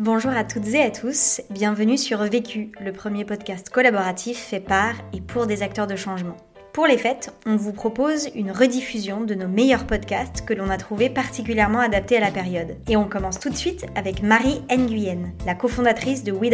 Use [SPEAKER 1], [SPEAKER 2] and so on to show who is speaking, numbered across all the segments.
[SPEAKER 1] Bonjour à toutes et à tous, bienvenue sur Vécu, le premier podcast collaboratif fait par et pour des acteurs de changement. Pour les fêtes, on vous propose une rediffusion de nos meilleurs podcasts que l'on a trouvés particulièrement adaptés à la période. Et on commence tout de suite avec Marie Nguyen, la cofondatrice de We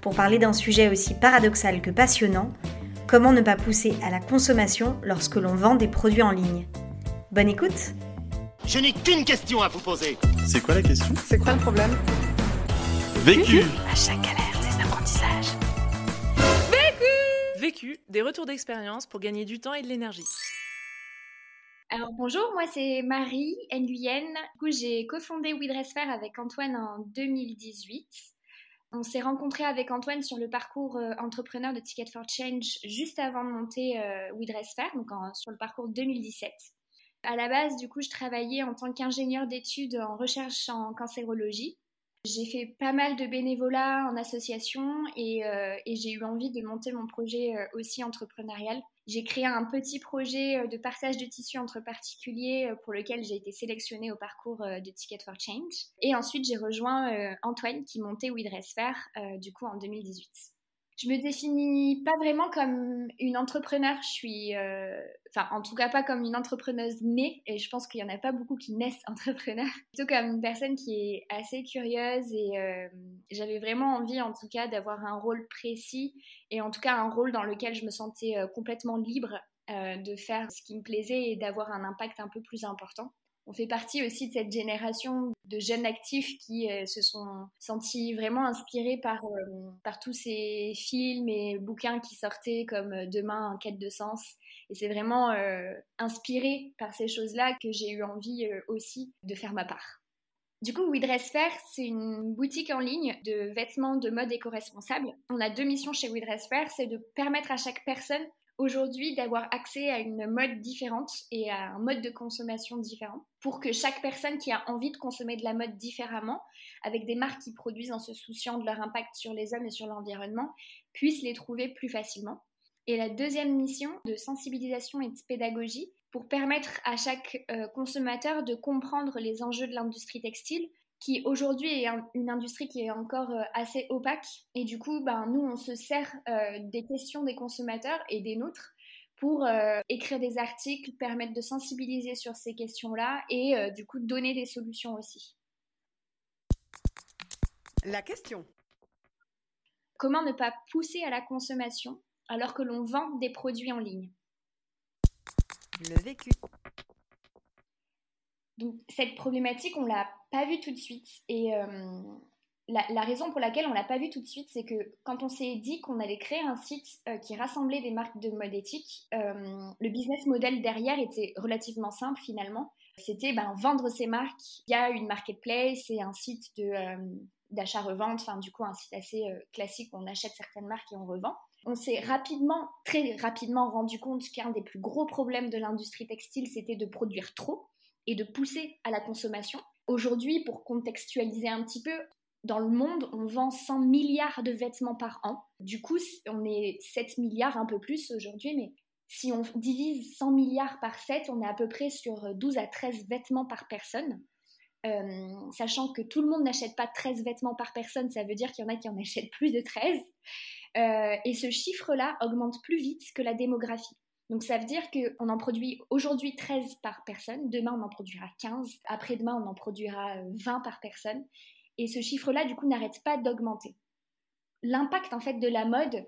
[SPEAKER 1] pour parler d'un sujet aussi paradoxal que passionnant, comment ne pas pousser à la consommation lorsque l'on vend des produits en ligne. Bonne écoute
[SPEAKER 2] Je n'ai qu'une question à vous poser.
[SPEAKER 3] C'est quoi la question?
[SPEAKER 4] C'est quoi le problème?
[SPEAKER 3] Vécu
[SPEAKER 5] À chaque galère, des apprentissages.
[SPEAKER 6] Vécu, des retours d'expérience pour gagner du temps et de l'énergie.
[SPEAKER 7] Alors bonjour, moi c'est Marie Nguyen. Du coup, j'ai cofondé WeDressFair avec Antoine en 2018. On s'est rencontré avec Antoine sur le parcours euh, entrepreneur de Ticket for Change juste avant de monter euh, WeDressFair, donc sur le parcours 2017. À la base, du coup, je travaillais en tant qu'ingénieur d'études en recherche en cancérologie. J'ai fait pas mal de bénévolat en association et, euh, j'ai eu envie de monter mon projet euh, aussi entrepreneurial. J'ai créé un petit projet euh, de partage de tissus entre particuliers pour lequel j'ai été sélectionnée au parcours de Ticket for Change. Et ensuite, j'ai rejoint Antoine qui montait We Dress Fair du coup en 2018. Je me définis pas vraiment comme une entrepreneur. Je suis, euh, enfin, en tout cas pas comme une entrepreneuse née. Et je pense qu'il y en a pas beaucoup qui naissent entrepreneurs. Plutôt comme une personne qui est assez curieuse et euh, j'avais vraiment envie, en tout cas, d'avoir un rôle précis et en tout cas un rôle dans lequel je me sentais euh, complètement libre de faire ce qui me plaisait et d'avoir un impact un peu plus important on fait partie aussi de cette génération de jeunes actifs qui euh, se sont sentis vraiment inspirés par, euh, par tous ces films et bouquins qui sortaient comme euh, Demain en quête de sens. Et c'est vraiment inspiré par ces choses-là que j'ai eu envie aussi de faire ma part. Du coup, We Dress Fair, c'est une boutique en ligne de vêtements de mode éco-responsable. On a deux missions chez We Dress Fair, c'est de permettre à chaque personne aujourd'hui d'avoir accès à une mode différente et à un mode de consommation différent pour que chaque personne qui a envie de consommer de la mode différemment, avec des marques qui produisent en se souciant de leur impact sur les hommes et sur l'environnement, puisse les trouver plus facilement. Et la deuxième mission de sensibilisation et de pédagogie pour permettre à chaque euh, consommateur de comprendre les enjeux de l'industrie textile, qui aujourd'hui est une industrie qui est encore euh, assez opaque. Et du coup, ben, nous, on se sert euh, des questions des consommateurs et des nôtres pour euh, écrire des articles, permettre de sensibiliser sur ces questions-là et du coup donner des solutions aussi.
[SPEAKER 4] La question.
[SPEAKER 7] Comment ne pas pousser à la consommation alors que l'on vend des produits en ligne?
[SPEAKER 4] Le vécu
[SPEAKER 7] cette problématique, on l'a pas vue tout de suite. Et euh, la, raison pour laquelle on l'a pas vue tout de suite, c'est que quand on s'est dit qu'on allait créer un site euh, qui rassemblait des marques de mode éthique, euh, le business model derrière était relativement simple finalement. C'était ben, vendre ces marques il y a une marketplace et un site d'achat-revente, enfin du coup un site assez classique où on achète certaines marques et on revend. On s'est rapidement, très rapidement rendu compte qu'un des plus gros problèmes de l'industrie textile, c'était de produire trop et de pousser à la consommation. Aujourd'hui, pour contextualiser un petit peu, dans le monde, on vend 100 milliards de vêtements par an. Du coup, on est 7 milliards, un peu plus aujourd'hui, mais si on divise 100 milliards par 7, on est à peu près sur 12 à 13 vêtements par personne. Euh, sachant que tout le monde n'achète pas 13 vêtements par personne, ça veut dire qu'il y en a qui en achètent plus de 13. Euh, et ce chiffre-là augmente plus vite que la démographie. Donc ça veut dire qu'on en produit aujourd'hui 13 par personne, demain on en produira 15, après-demain on en produira 20 par personne. Et ce chiffre-là, du coup, n'arrête pas d'augmenter. L'impact en fait de la mode,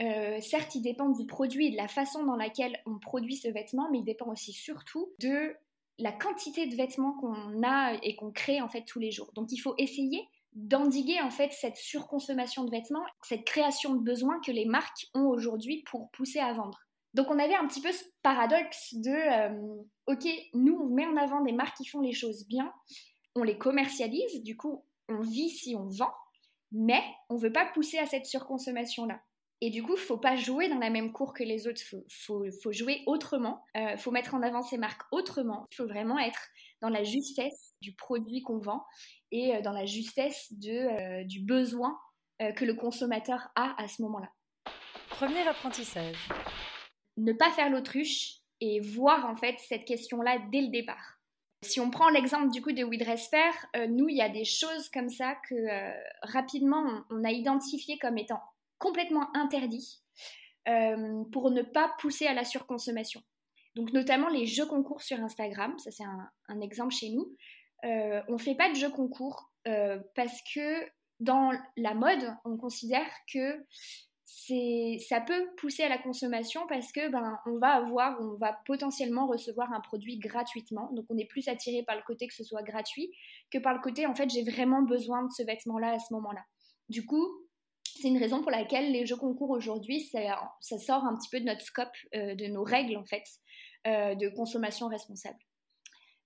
[SPEAKER 7] euh, certes, il dépend du produit et de la façon dans laquelle on produit ce vêtement, mais il dépend aussi surtout de la quantité de vêtements qu'on a et qu'on crée en fait tous les jours. Donc il faut essayer d'endiguer en fait cette surconsommation de vêtements, cette création de besoins que les marques ont aujourd'hui pour pousser à vendre. Donc on avait un petit peu ce paradoxe de, euh, ok, nous on met en avant des marques qui font les choses bien, on les commercialise, du coup on vit si on vend, mais on veut pas pousser à cette surconsommation-là. Et du coup, il faut pas jouer dans la même cour que les autres, il faut, jouer autrement, il euh, faut mettre en avant ces marques autrement, il faut vraiment être dans la justesse du produit qu'on vend et euh, dans la justesse de, du besoin que le consommateur a à ce moment-là.
[SPEAKER 6] Premier apprentissage
[SPEAKER 7] ne pas faire l'autruche et voir en fait cette question-là dès le départ. Si on prend l'exemple du coup de We Dress Fair, euh, nous, il y a des choses comme ça que euh, rapidement on, a identifié comme étant complètement interdits euh, pour ne pas pousser à la surconsommation. Donc notamment les jeux concours sur Instagram, ça c'est un, un, exemple chez nous. On ne fait pas de jeux concours parce que dans la mode, on considère que ça peut pousser à la consommation parce que ben on va avoir, on va potentiellement recevoir un produit gratuitement. Donc on est plus attiré par le côté que ce soit gratuit que par le côté en fait j'ai vraiment besoin de ce vêtement-là à ce moment-là. Du coup, c'est une raison pour laquelle les jeux concours aujourd'hui, ça, ça, sort un petit peu de notre scope, euh, de nos règles en fait, euh, de consommation responsable.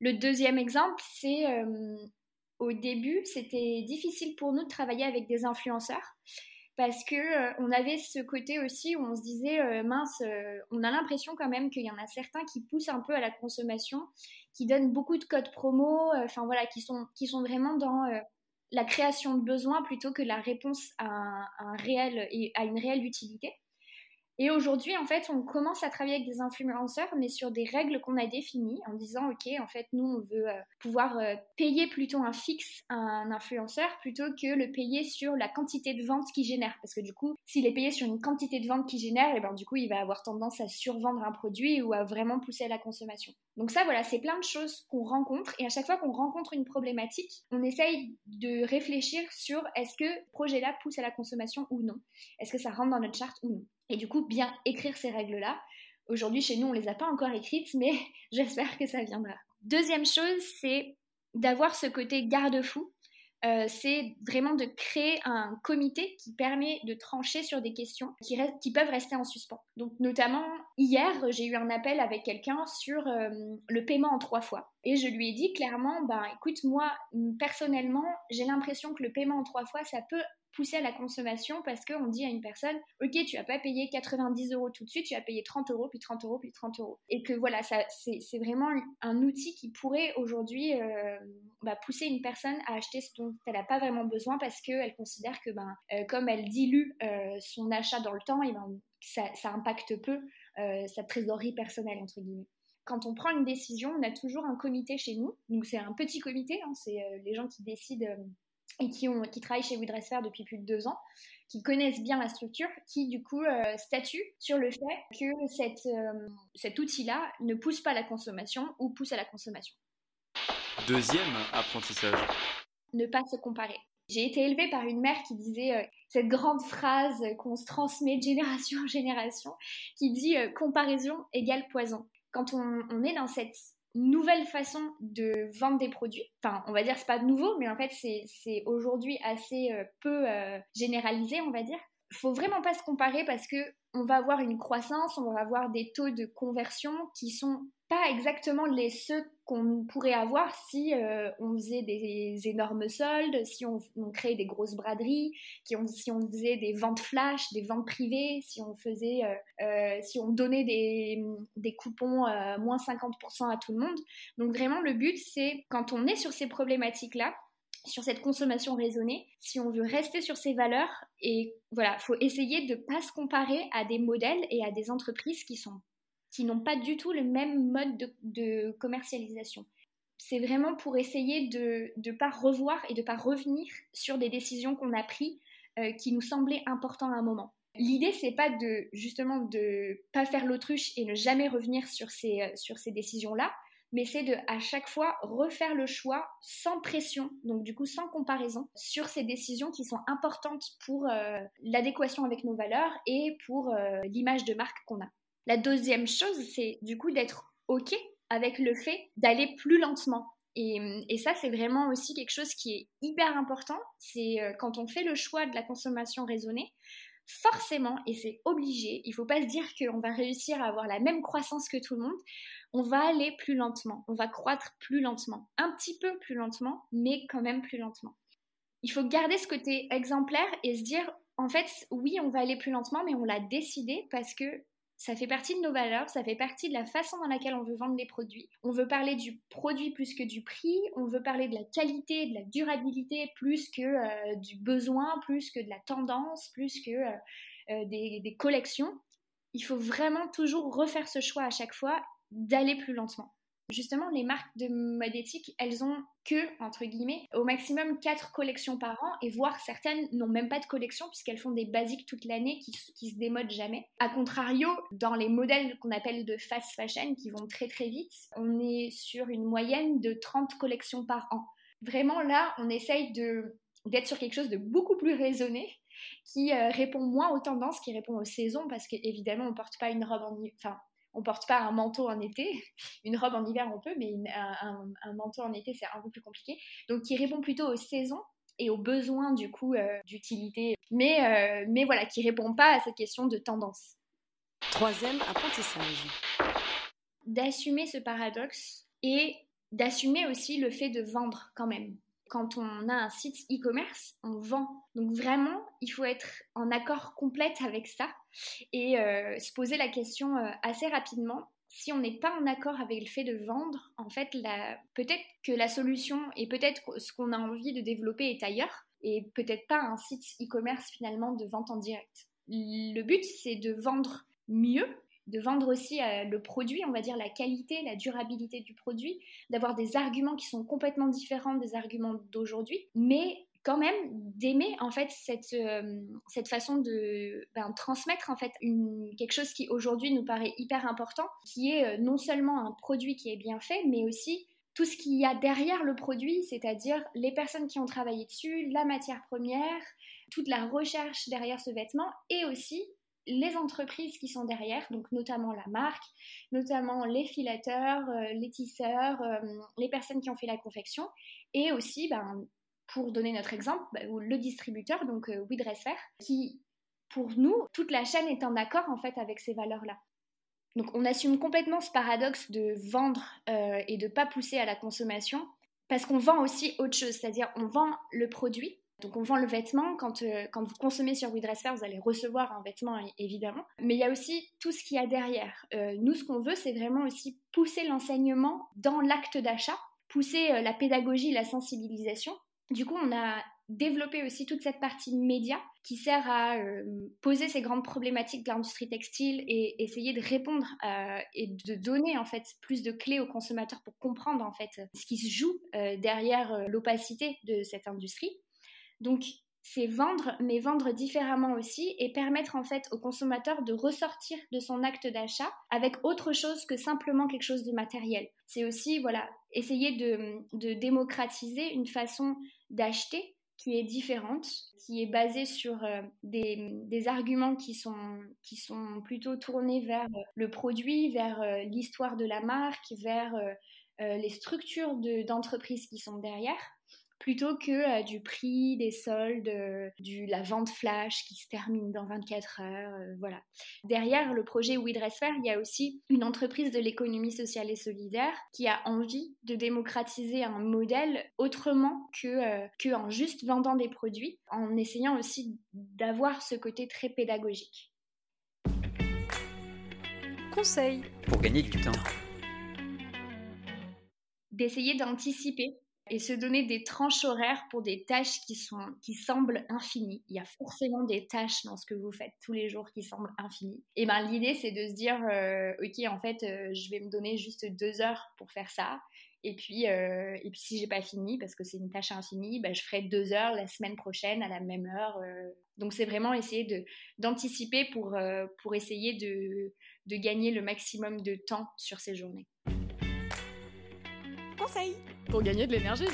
[SPEAKER 7] Le deuxième exemple, c'est euh, au début, c'était difficile pour nous de travailler avec des influenceurs parce que euh, on avait ce côté aussi où on se disait euh, mince, euh, on a l'impression quand même qu'il y en a certains qui poussent un peu à la consommation, qui donnent beaucoup de codes promo, enfin voilà, qui sont qui sont vraiment dans la création de besoins plutôt que la réponse à un, à un réel et à une réelle utilité. Et aujourd'hui, en fait, on commence à travailler avec des influenceurs, mais sur des règles qu'on a définies, en disant, OK, en fait, nous, on veut euh, pouvoir euh, payer plutôt un fixe à un influenceur plutôt que le payer sur la quantité de vente qu'il génère. Parce que du coup, s'il est payé sur une quantité de vente qu'il génère, et eh ben, du coup, il va avoir tendance à survendre un produit ou à vraiment pousser à la consommation. Donc ça, voilà, c'est plein de choses qu'on rencontre. Et à chaque fois qu'on rencontre une problématique, on essaye de réfléchir sur est-ce que projet-là pousse à la consommation ou non? Est-ce que ça rentre dans notre charte ou non? Et du coup, bien écrire ces règles-là. Aujourd'hui, chez nous, on ne les a pas encore écrites, mais j'espère que ça viendra. Deuxième chose, c'est d'avoir ce côté garde-fou. Euh, c'est vraiment de créer un comité qui permet de trancher sur des questions qui, peuvent rester en suspens. Donc notamment, hier, j'ai eu un appel avec quelqu'un sur euh, le paiement en trois fois. Et je lui ai dit clairement, ben écoute, moi, personnellement, j'ai l'impression que le paiement en trois fois, ça peut pousser à la consommation parce qu'on dit à une personne, ok, tu vas pas payer 90 euros tout de suite, tu vas payer 30 euros, puis 30 euros, puis 30 euros. Et que voilà, ça, c'est vraiment un outil qui pourrait aujourd'hui euh, bah, pousser une personne à acheter ce dont elle n'a pas vraiment besoin parce qu'elle considère que ben, euh, comme elle dilue euh, son achat dans le temps, et ben, ça, impacte peu sa trésorerie personnelle, entre guillemets quand on prend une décision, on a toujours un comité chez nous. Donc c'est un petit comité, hein, c'est les gens qui décident et qui, ont, qui travaillent chez WeDresser depuis plus de deux ans, qui connaissent bien la structure, qui du coup euh, statuent sur le fait que cette, euh, cet outil-là ne pousse pas à la consommation ou pousse à la consommation.
[SPEAKER 3] Deuxième apprentissage.
[SPEAKER 7] Ne pas se comparer. J'ai été élevée par une mère qui disait euh, cette grande phrase qu'on se transmet de génération en génération, qui dit comparaison égale poison. Quand on, on est dans cette nouvelle façon de vendre des produits. Enfin, on va dire c'est pas nouveau, mais en fait c'est aujourd'hui assez euh, peu euh, généralisé, on va dire. Faut vraiment pas se comparer parce que on va avoir une croissance, on va avoir des taux de conversion qui sont pas exactement les ceux qu'on pourrait avoir si euh, on faisait des énormes soldes, si on, créait des grosses braderies, si on faisait des ventes flash, des ventes privées, si on faisait, euh, euh, si on donnait des, des coupons moins 50% à tout le monde. Donc vraiment le but c'est quand on est sur ces problématiques là, sur cette consommation raisonnée, si on veut rester sur ces valeurs, et voilà, faut essayer de pas se comparer à des modèles et à des entreprises qui sont n'ont pas du tout le même mode de, commercialisation. C'est vraiment pour essayer de ne pas revoir et de ne pas revenir sur des décisions qu'on a prises euh, qui nous semblaient importantes à un moment. L'idée, c'est pas de justement de pas faire l'autruche et ne jamais revenir sur ces, euh, sur ces décisions-là, mais c'est de à chaque fois refaire le choix sans pression, donc du coup sans comparaison, sur ces décisions qui sont importantes pour euh, l'adéquation avec nos valeurs et pour l'image de marque qu'on a. La deuxième chose, c'est du coup d'être OK avec le fait d'aller plus lentement. Et, ça, c'est vraiment aussi quelque chose qui est hyper important. C'est euh, quand on fait le choix de la consommation raisonnée, forcément, et c'est obligé, il ne faut pas se dire qu'on va réussir à avoir la même croissance que tout le monde. On va aller plus lentement, on va croître plus lentement, un petit peu plus lentement, mais quand même plus lentement. Il faut garder ce côté exemplaire et se dire, en fait, oui, on va aller plus lentement, mais on l'a décidé parce que ça fait partie de nos valeurs, ça fait partie de la façon dans laquelle on veut vendre les produits. On veut parler du produit plus que du prix, on veut parler de la qualité, de la durabilité plus que euh, du besoin, plus que de la tendance, plus que euh, euh, des, des collections. Il faut vraiment toujours refaire ce choix à chaque fois d'aller plus lentement. Justement, les marques de mode éthique, elles ont que, entre guillemets, au maximum 4 collections par an, et voire certaines n'ont même pas de collection puisqu'elles font des basiques toute l'année qui, se démodent jamais. A contrario, dans les modèles qu'on appelle de fast fashion, qui vont très très vite, on est sur une moyenne de 30 collections par an. Vraiment là, on essaye d'être sur quelque chose de beaucoup plus raisonné qui euh, répond moins aux tendances, qui répond aux saisons, parce qu'évidemment, on porte pas une robe en... Enfin, on porte pas un manteau en été. Une robe en hiver, on peut, mais un, manteau en été, c'est un peu plus compliqué. Donc, qui répond plutôt aux saisons et aux besoins, du coup, euh, d'utilité. Mais, euh, mais voilà, qui répond pas à cette question de tendance.
[SPEAKER 4] Troisième apprentissage.
[SPEAKER 7] D'assumer ce paradoxe et d'assumer aussi le fait de vendre quand même quand on a un site e-commerce, on vend. Donc vraiment, il faut être en accord complète avec ça et euh, se poser la question euh, assez rapidement. Si on n'est pas en accord avec le fait de vendre, en fait, peut-être que la solution et peut-être ce qu'on a envie de développer est ailleurs et peut-être pas un site e-commerce finalement de vente en direct. Le but, c'est de vendre mieux de vendre aussi euh, le produit, on va dire la qualité, la durabilité du produit, d'avoir des arguments qui sont complètement différents des arguments d'aujourd'hui, mais quand même d'aimer en fait cette, euh, cette façon de ben, transmettre en fait une, quelque chose qui aujourd'hui nous paraît hyper important, qui est euh, non seulement un produit qui est bien fait, mais aussi tout ce qu'il y a derrière le produit, c'est-à-dire les personnes qui ont travaillé dessus, la matière première, toute la recherche derrière ce vêtement et aussi les entreprises qui sont derrière, donc notamment la marque, notamment les filateurs, euh, les tisseurs, les personnes qui ont fait la confection, et aussi, ben, pour donner notre exemple, ben, le distributeur, donc euh, qui, pour nous, toute la chaîne est en accord en fait avec ces valeurs-là. Donc on assume complètement ce paradoxe de vendre euh, et de ne pas pousser à la consommation, parce qu'on vend aussi autre chose, c'est-à-dire on vend le produit, donc on vend le vêtement, quand, euh, quand vous consommez sur WeDressFair, vous allez recevoir un vêtement évidemment, mais il y a aussi tout ce qu'il y a derrière. Euh, nous, ce qu'on veut, c'est vraiment aussi pousser l'enseignement dans l'acte d'achat, pousser la pédagogie, la sensibilisation. Du coup, on a développé aussi toute cette partie média qui sert à poser ces grandes problématiques de l'industrie textile et essayer de répondre et de donner en fait plus de clés aux consommateurs pour comprendre en fait ce qui se joue derrière l'opacité de cette industrie. Donc, c'est vendre, mais vendre différemment aussi et permettre en fait au consommateur de ressortir de son acte d'achat avec autre chose que simplement quelque chose de matériel. C'est aussi, voilà, essayer de, démocratiser une façon d'acheter qui est différente, qui est basée sur euh, des, arguments qui sont, qui sont plutôt tournés vers le produit, vers euh, l'histoire de la marque, vers euh, les structures d'entreprise qui sont derrière plutôt que euh, du prix, des soldes, euh, du, la vente flash qui se termine dans 24 heures. Euh, voilà. Derrière le projet We il y a aussi une entreprise de l'économie sociale et solidaire qui a envie de démocratiser un modèle autrement que, que en juste vendant des produits, en essayant aussi d'avoir ce côté très pédagogique.
[SPEAKER 6] Conseil
[SPEAKER 3] pour gagner du temps.
[SPEAKER 7] D'essayer d'anticiper et se donner des tranches horaires pour des tâches qui, sont, qui semblent infinies. Il y a forcément des tâches dans ce que vous faites tous les jours qui semblent infinies. Et ben l'idée c'est de se dire euh, ok en fait euh, je vais me donner juste deux heures pour faire ça. Et puis, euh, et puis si j'ai pas fini parce que c'est une tâche infinie, ben, je ferai deux heures la semaine prochaine à la même heure. Donc c'est vraiment essayer d'anticiper pour pour essayer de de gagner le maximum de temps sur ces journées.
[SPEAKER 6] Pour gagner de l'énergie.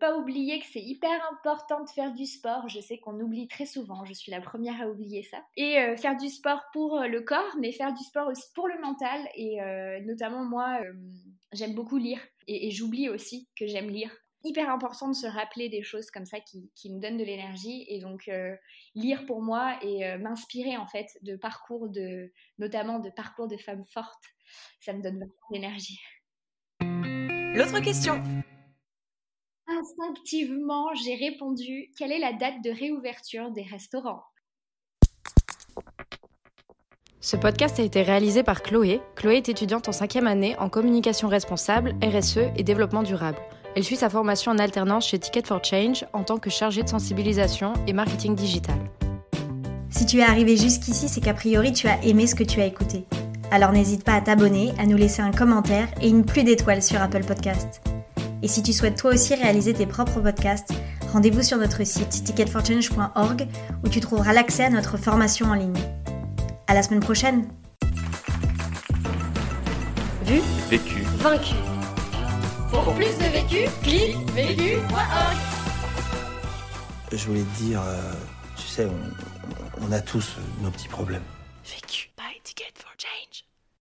[SPEAKER 7] Pas oublier que c'est hyper important de faire du sport. Je sais qu'on oublie très souvent, je suis la première à oublier ça. Et euh, faire du sport pour euh, le corps, mais faire du sport aussi pour le mental. Et euh, notamment moi, j'aime beaucoup lire. Et, j'oublie aussi que j'aime lire. Hyper important de se rappeler des choses comme ça qui, qui nous donnent de l'énergie. Et donc lire pour moi et m'inspirer en fait de parcours de, notamment de parcours de femmes fortes, ça me donne vraiment de l'énergie.
[SPEAKER 4] L'autre question.
[SPEAKER 7] Instinctivement, j'ai répondu quelle est la date de réouverture des restaurants?
[SPEAKER 8] Ce podcast a été réalisé par Chloé. Chloé est étudiante en cinquième année en communication responsable, RSE et développement durable. Elle suit sa formation en alternance chez Ticket for Change en tant que chargée de sensibilisation et marketing digital.
[SPEAKER 1] Si tu es arrivé jusqu'ici, c'est qu'a priori tu as aimé ce que tu as écouté. Alors n'hésite pas à t'abonner, à nous laisser un commentaire et une pluie d'étoiles sur Apple Podcast. Et si tu souhaites toi aussi réaliser tes propres podcasts, rendez-vous sur notre site ticketforchange.org où tu trouveras l'accès à notre formation en ligne. À la semaine prochaine.
[SPEAKER 4] Vu,
[SPEAKER 3] Vécu.
[SPEAKER 4] vaincu. Pour plus de vécu, clique vécu.org.
[SPEAKER 9] Je voulais te dire, euh, tu sais, on, on a tous nos petits problèmes.
[SPEAKER 5] Vécu.